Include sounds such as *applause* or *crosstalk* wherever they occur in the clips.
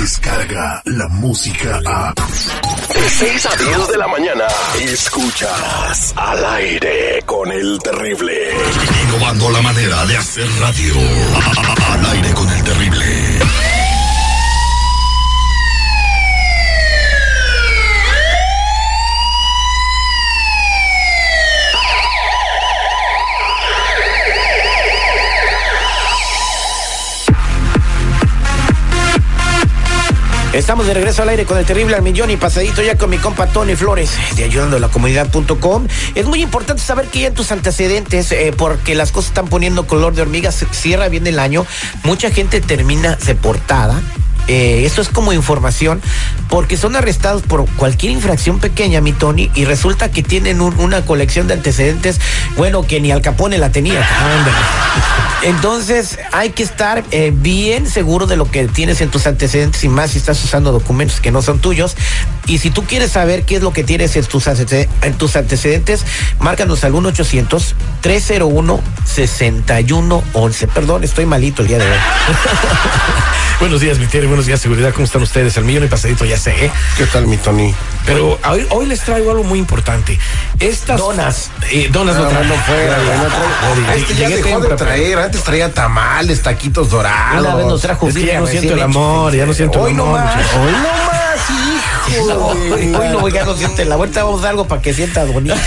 llega la música a... De 6 a 10 de la mañana, escuchas al aire con el terrible. Innovando la manera de hacer radio. Al aire con el terrible. Estamos de regreso al aire con el terrible al millón y pasadito ya con mi compa Tony Flores de ayudando a la comunidad.com. Es muy importante saber que ya en tus antecedentes, eh, porque las cosas están poniendo color de hormiga, se cierra bien el año, mucha gente termina deportada. Eh, eso es como información, porque son arrestados por cualquier infracción pequeña, mi Tony, y resulta que tienen un- una colección de antecedentes, bueno, que ni Al Capone la tenía. Entonces hay que estar eh, bien seguro de lo que tienes en tus antecedentes y más si estás usando documentos que no son tuyos. Y si tú quieres saber qué es lo que tienes en tus, en tus antecedentes, márcanos al 1-800-301-6111. Perdón, estoy malito el día de hoy. *laughs* Buenos días, mi tierra, buenos días, seguridad. ¿Cómo están ustedes? El millón y pasadito, ya sé, ¿eh? ¿Qué tal, mi Tony? Pero hoy, hoy les traigo algo muy importante. Estas. Donas. Eh, donas no No, traigo. no fuera, no trae- Este ya dejó de traer. Antes traía tamales, taquitos dorados. Una vez nos trajo Es que ya no siento el amor, ya no siento Hoy el no amor. más, muchacho. hoy no más. Hoy, hoy no voy a no siente la vuelta, vamos a dar algo para que sientas bonito. *laughs*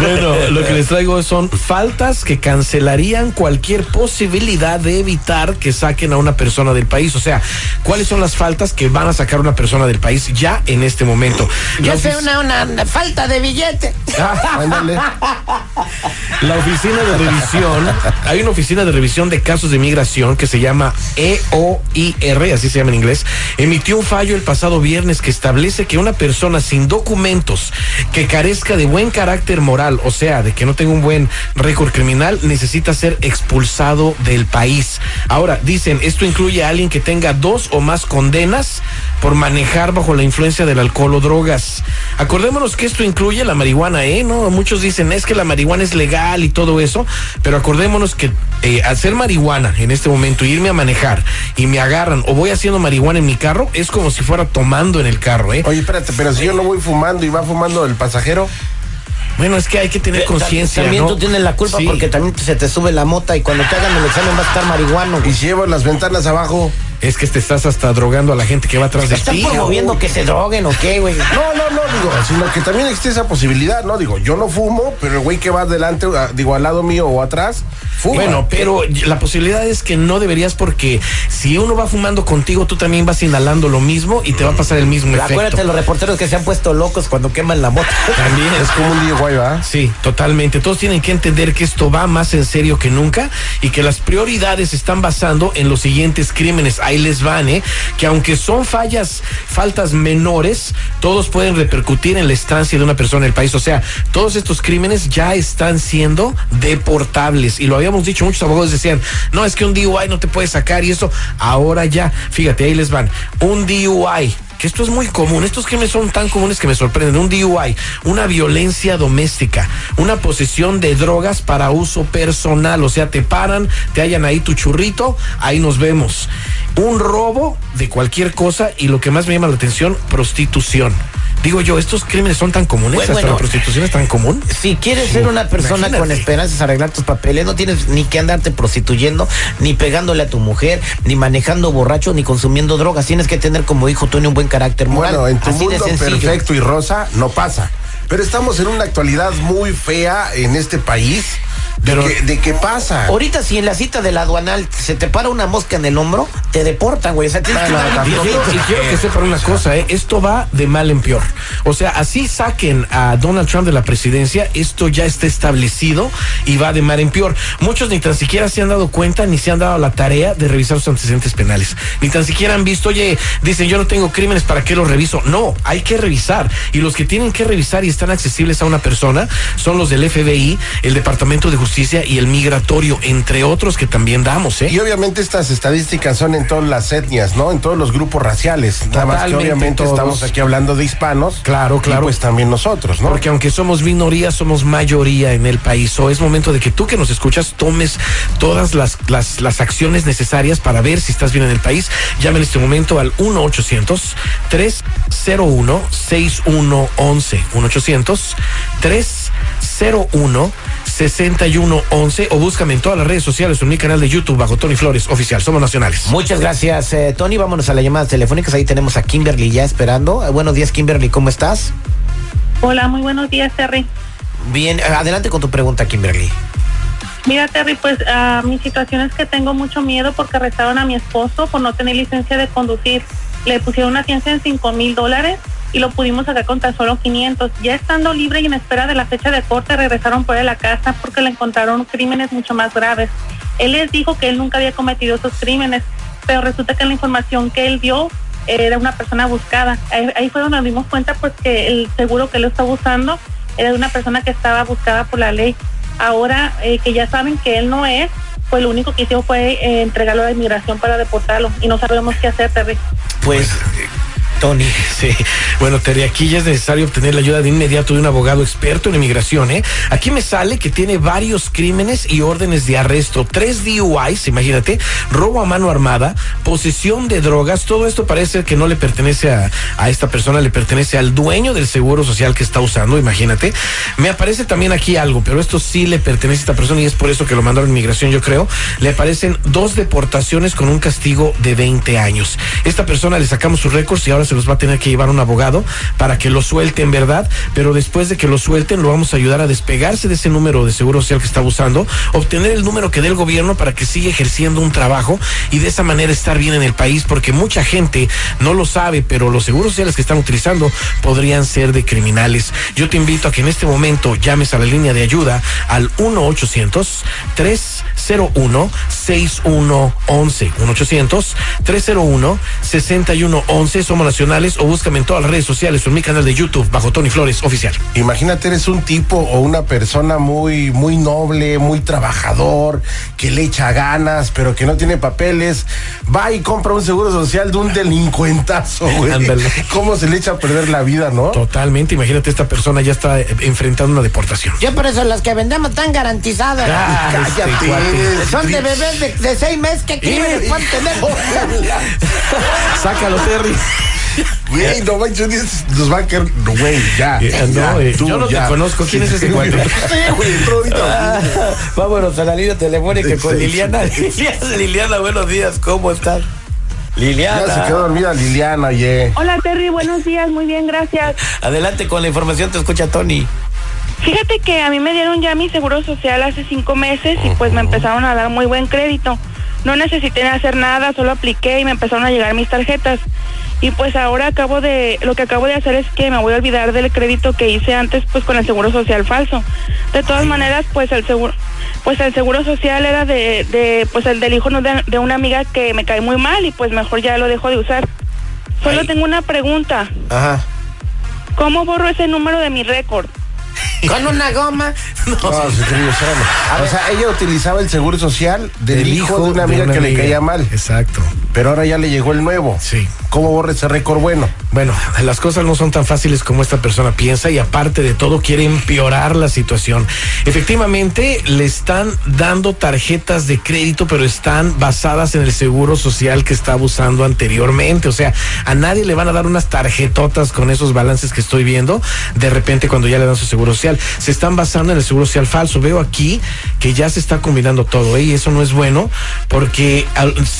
Bueno, lo que les traigo son faltas que cancelarían cualquier posibilidad de evitar que saquen a una persona del país. O sea, ¿cuáles son las faltas que van a sacar a una persona del país ya en este momento? Yo sé una, una, una falta de billete. *laughs* Ah. La oficina de revisión, hay una oficina de revisión de casos de migración que se llama E EOIR, así se llama en inglés, emitió un fallo el pasado viernes que establece que una persona sin documentos que carezca de buen carácter moral, o sea, de que no tenga un buen récord criminal, necesita ser expulsado del país. Ahora, dicen, esto incluye a alguien que tenga dos o más condenas por manejar bajo la influencia del alcohol o drogas. Acordémonos que esto incluye la marihuana, ¿eh? No, muchos dicen es que la marihuana es legal y todo eso, pero acordémonos que eh, hacer marihuana en este momento, irme a manejar y me agarran o voy haciendo marihuana en mi carro, es como si fuera tomando en el carro, ¿eh? Oye, espérate, pero si yo no voy fumando y va fumando el pasajero. Bueno, es que hay que tener conciencia. También ¿no? tú tienes la culpa Sí. porque también se te sube la mota y cuando te hagan el examen vas a estar marihuano. Y si llevo las ventanas abajo. Es que te estás hasta drogando a la gente que va atrás de ¿Están ti. promoviendo que se droguen o qué, güey? *laughs* No, no, no, digo, sino que también existe esa posibilidad, ¿no? Digo, yo no fumo, pero el güey que va adelante, digo, al lado mío o atrás, fuma. Bueno, pero la posibilidad es que no deberías porque si uno va fumando contigo, tú también vas inhalando lo mismo y te va a pasar el mismo efecto. Acuérdate los reporteros que se han puesto locos cuando queman la moto. *laughs* También es como un DIY, ¿va? Sí, totalmente. Todos tienen que entender que esto va más en serio que nunca y que las prioridades se están basando en los siguientes crímenes. Ahí les van, ¿eh? Que aunque son fallas, faltas menores, todos pueden repercutir en la estancia de una persona en el país. O sea, todos estos crímenes ya están siendo deportables. Y lo habíamos dicho, muchos abogados decían, no, es que un DUI no te puede sacar y eso. Ahora ya, fíjate, ahí les van. Un DUI que esto es muy común, estos crímenes son tan comunes que me sorprenden, un DUI, una violencia doméstica, una posesión de drogas para uso personal, o sea, te paran, te hallan ahí tu churrito, ahí nos vemos. Un robo de cualquier cosa y lo que más me llama la atención, prostitución. Digo yo, estos crímenes son tan comunes, Bueno, hasta bueno. la prostitución es tan común. Si quieres ser una persona Imagínate. con esperanzas arreglar tus papeles, no tienes ni que andarte prostituyendo, ni pegándole a tu mujer, ni manejando borracho, ni consumiendo drogas. Tienes que tener, como dijo Tony, un buen carácter moral. Bueno, en tu Así mundo perfecto y rosa no pasa. Pero estamos en una actualidad muy fea en este país. De, de que pasa. Ahorita si en la cita del aduanal se te para una mosca en el hombro, te deportan, güey. O sea, tienes No, que no, dar- Y tampoco. quiero, y quiero que sepan una cosa, ¿eh? esto va de mal en peor. O sea, así saquen a Donald Trump de la presidencia, esto ya está establecido y va de mal en peor. Muchos ni tan siquiera se han dado cuenta ni se han dado la tarea de revisar sus antecedentes penales. Ni tan siquiera han visto, oye, dicen yo no tengo crímenes, ¿para qué los reviso? No, hay que revisar. Y los que tienen que revisar y están accesibles a una persona son los del FBI, el Departamento Departamento de Justicia y el Migratorio, entre otros que también damos, ¿eh? Y obviamente estas estadísticas son en todas las etnias, ¿no? En todos los grupos raciales. Nada más que Totalmente obviamente todos. estamos aquí hablando de hispanos. Claro, claro. Y pues también nosotros, ¿no? Porque aunque somos minoría, somos mayoría en el país. O es momento de que tú que nos escuchas tomes todas las, las, las acciones necesarias para ver si estás bien en el país. Llame en este momento al 1-800-301-6111. 1-800-301-6111. O búscame en todas las redes sociales o en mi canal de YouTube bajo Tony Flores Oficial. Somos nacionales. Muchas gracias, eh, Tony. Vámonos a las llamadas telefónicas. Ahí tenemos a Kimberly ya esperando. Eh, buenos días, Kimberly. ¿Cómo estás? Hola, muy buenos días, Terry. Bien, eh, adelante con tu pregunta, Kimberly. Mira, Terry, pues ah, mi situación es que tengo mucho miedo porque arrestaron a mi esposo por no tener licencia de conducir. Le pusieron una fianza en 5 mil dólares y lo pudimos sacar con tan solo 500. Ya estando libre y en espera de la fecha de corte, regresaron por él a la casa porque le encontraron crímenes mucho más graves. Él les dijo que él nunca había cometido esos crímenes, pero resulta que la información que él dio era una persona buscada. Ahí, ahí fue donde nos dimos cuenta pues que el seguro que él está usando era de una persona que estaba buscada por la ley. Ahora eh, que ya saben que él no es, pues lo único que hicieron fue eh, entregarlo a la inmigración para deportarlo y no sabemos qué hacer, Terry. Pues, Tony. *laughs* Sí, bueno, Terry, aquí ya es necesario obtener la ayuda de inmediato de un abogado experto en inmigración, ¿eh? Aquí me sale que tiene varios crímenes y órdenes de arresto, tres DUIs, imagínate, robo a mano armada, posesión de drogas, todo esto parece que no le pertenece a, a esta persona, le pertenece al dueño del seguro social que está usando, imagínate. Me aparece también aquí algo, pero esto sí le pertenece a esta persona y es por eso que lo mandaron a inmigración, yo creo. Le aparecen dos deportaciones con un castigo de 20 años. Esta persona le sacamos sus récords y ahora se los va a tener que llevar un abogado para que lo suelten, ¿verdad? Pero después de que lo suelten, lo vamos a ayudar a despegarse de ese número de seguro social que está usando, obtener el número que dé el gobierno para que siga ejerciendo un trabajo y de esa manera estar bien en el país, porque mucha gente no lo sabe, pero los seguros sociales que están utilizando podrían ser de criminales. Yo te invito a que en este momento llames a la línea de ayuda al 1-800-301-6111. 1-800-301-6111. Somos nacionales o búscame en todas las redes sociales o en mi canal de YouTube bajo Tony Flores Oficial. Imagínate, eres un tipo o una persona muy, muy noble, muy trabajador, que le echa ganas, pero que no tiene papeles. Va y compra un seguro social de un delincuentazo, *laughs* güey. Ándale. ¿Cómo se le echa a perder la vida, no? Totalmente, imagínate, esta persona ya está eh, enfrentando una deportación. Yo por eso las que vendemos están garantizadas. Ah, este Cállate. cuate. Son de bebés de, de seis meses que crímenes pueden tener. Sácalo, Terry. Güey, no manches, nos va a caer. No, güey, ya. Eh, no, eh, tú, yo no te conozco. ¿Quién es ese cuate? Sí, güey, entró ahorita. *laughs* Vámonos a la línea telefónica con Liliana. Liliana, Liliana, buenos días, ¿cómo estás? Liliana. Ya se quedó dormida Liliana. Hola, Terry, buenos días, muy bien, gracias. Adelante con la información, te escucha Tony. Fíjate que a mí me dieron ya mi seguro social hace cinco meses y pues me empezaron a dar muy buen crédito. No necesité hacer nada, solo apliqué y me empezaron a llegar mis tarjetas. Y pues ahora acabo de, lo que acabo de hacer es que me voy a olvidar del crédito que hice antes pues con el seguro social falso. De todas maneras, pues el seguro, pues el seguro social era de, de pues el del hijo no, de, de una amiga que me cae muy mal y pues mejor ya lo dejo de usar. Solo Ay. tengo una pregunta. Ajá. ¿Cómo borro ese número de mi récord? *laughs* Con una goma. No, se creyó, espérame. O sea, ella utilizaba el seguro social del, hijo, de una amiga que le caía mal. Exacto. Pero ahora ya le llegó el nuevo. Sí. ¿Cómo borra ese récord bueno? Bueno, las cosas no son tan fáciles como esta persona piensa y aparte de todo quiere empeorar la situación. Efectivamente, le están dando tarjetas de crédito, pero están basadas en el seguro social que estaba usando anteriormente. O sea, a nadie le van a dar unas tarjetotas con esos balances que estoy viendo de repente cuando ya le dan su seguro social. Se están basando en el seguro social falso. Veo aquí que ya se está combinando todo ¿eh? y eso no es bueno porque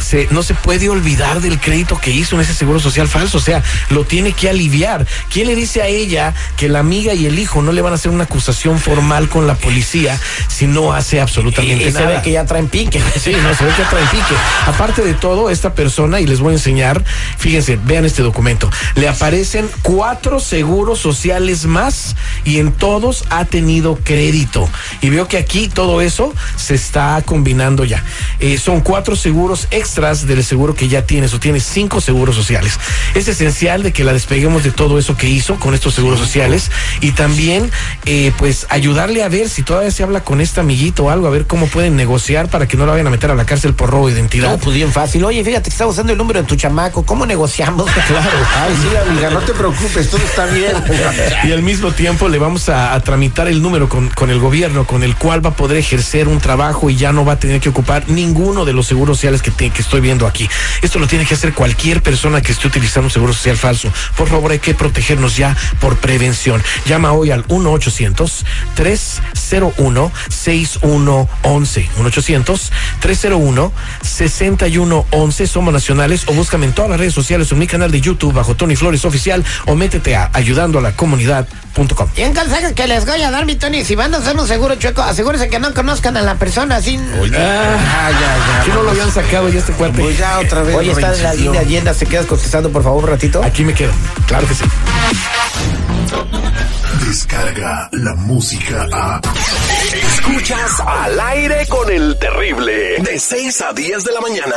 se- no se puede olvidar del crédito que hizo en ese seguro social falso. O sea, lo tiene que aliviar. ¿Quién le dice a ella que la amiga y el hijo no le van a hacer una acusación formal con la policía si no hace absolutamente Y, y se nada? ve que ya traen pique. Sí, no, se ve que trae pique. Aparte de todo, esta persona, y les voy a enseñar, fíjense, vean este documento, le aparecen cuatro seguros sociales más y en todos ha tenido crédito. Y veo que aquí todo eso se está combinando ya. Eh, son cuatro seguros extras del seguro que ya tienes, o tienes cinco seguros sociales. Es esencial de que la despeguemos de todo eso que hizo con estos seguros sociales y también, eh, pues, ayudarle a ver si todavía se habla con este amiguito o algo, a ver cómo pueden negociar para que no lo vayan a meter a la cárcel por robo de identidad. No, pues bien fácil. Oye, fíjate que está usando el número de tu chamaco. ¿Cómo negociamos? *laughs* Claro. Ay, sí, amiga, no te preocupes, todo está bien. *laughs* y al mismo tiempo le vamos a, a tramitar el número con, con el gobierno, con el cual va a poder ejercer un trabajo y ya no va a tener que ocupar ninguno de los seguros sociales que, te- que estoy viendo aquí. Esto lo tiene que hacer cualquier persona que esté utilizando un seguro social falso. Por favor, hay que protegernos ya por prevención. Llama hoy al 1-800-301-6111. 1-800-301-6111. Somos nacionales o búscame en todas las redes sociales o en mi canal de YouTube bajo Tony Flores Oficial o métete a ayudando a la comunidad.com. Y un consejo que les voy a dar, mi Tony, si van a hacer un seguro chueco, asegúrense que no conozcan a la persona así. Ah, que no lo habían sacado ya este cuate. Pues ya otra vez. Oye, está en la línea llena, ¿se quedas contestando, por favor, un ratito? Aquí me quedo. Claro que sí. Descarga la música a. Escuchas al aire con el terrible. De 6 a 10 de la mañana.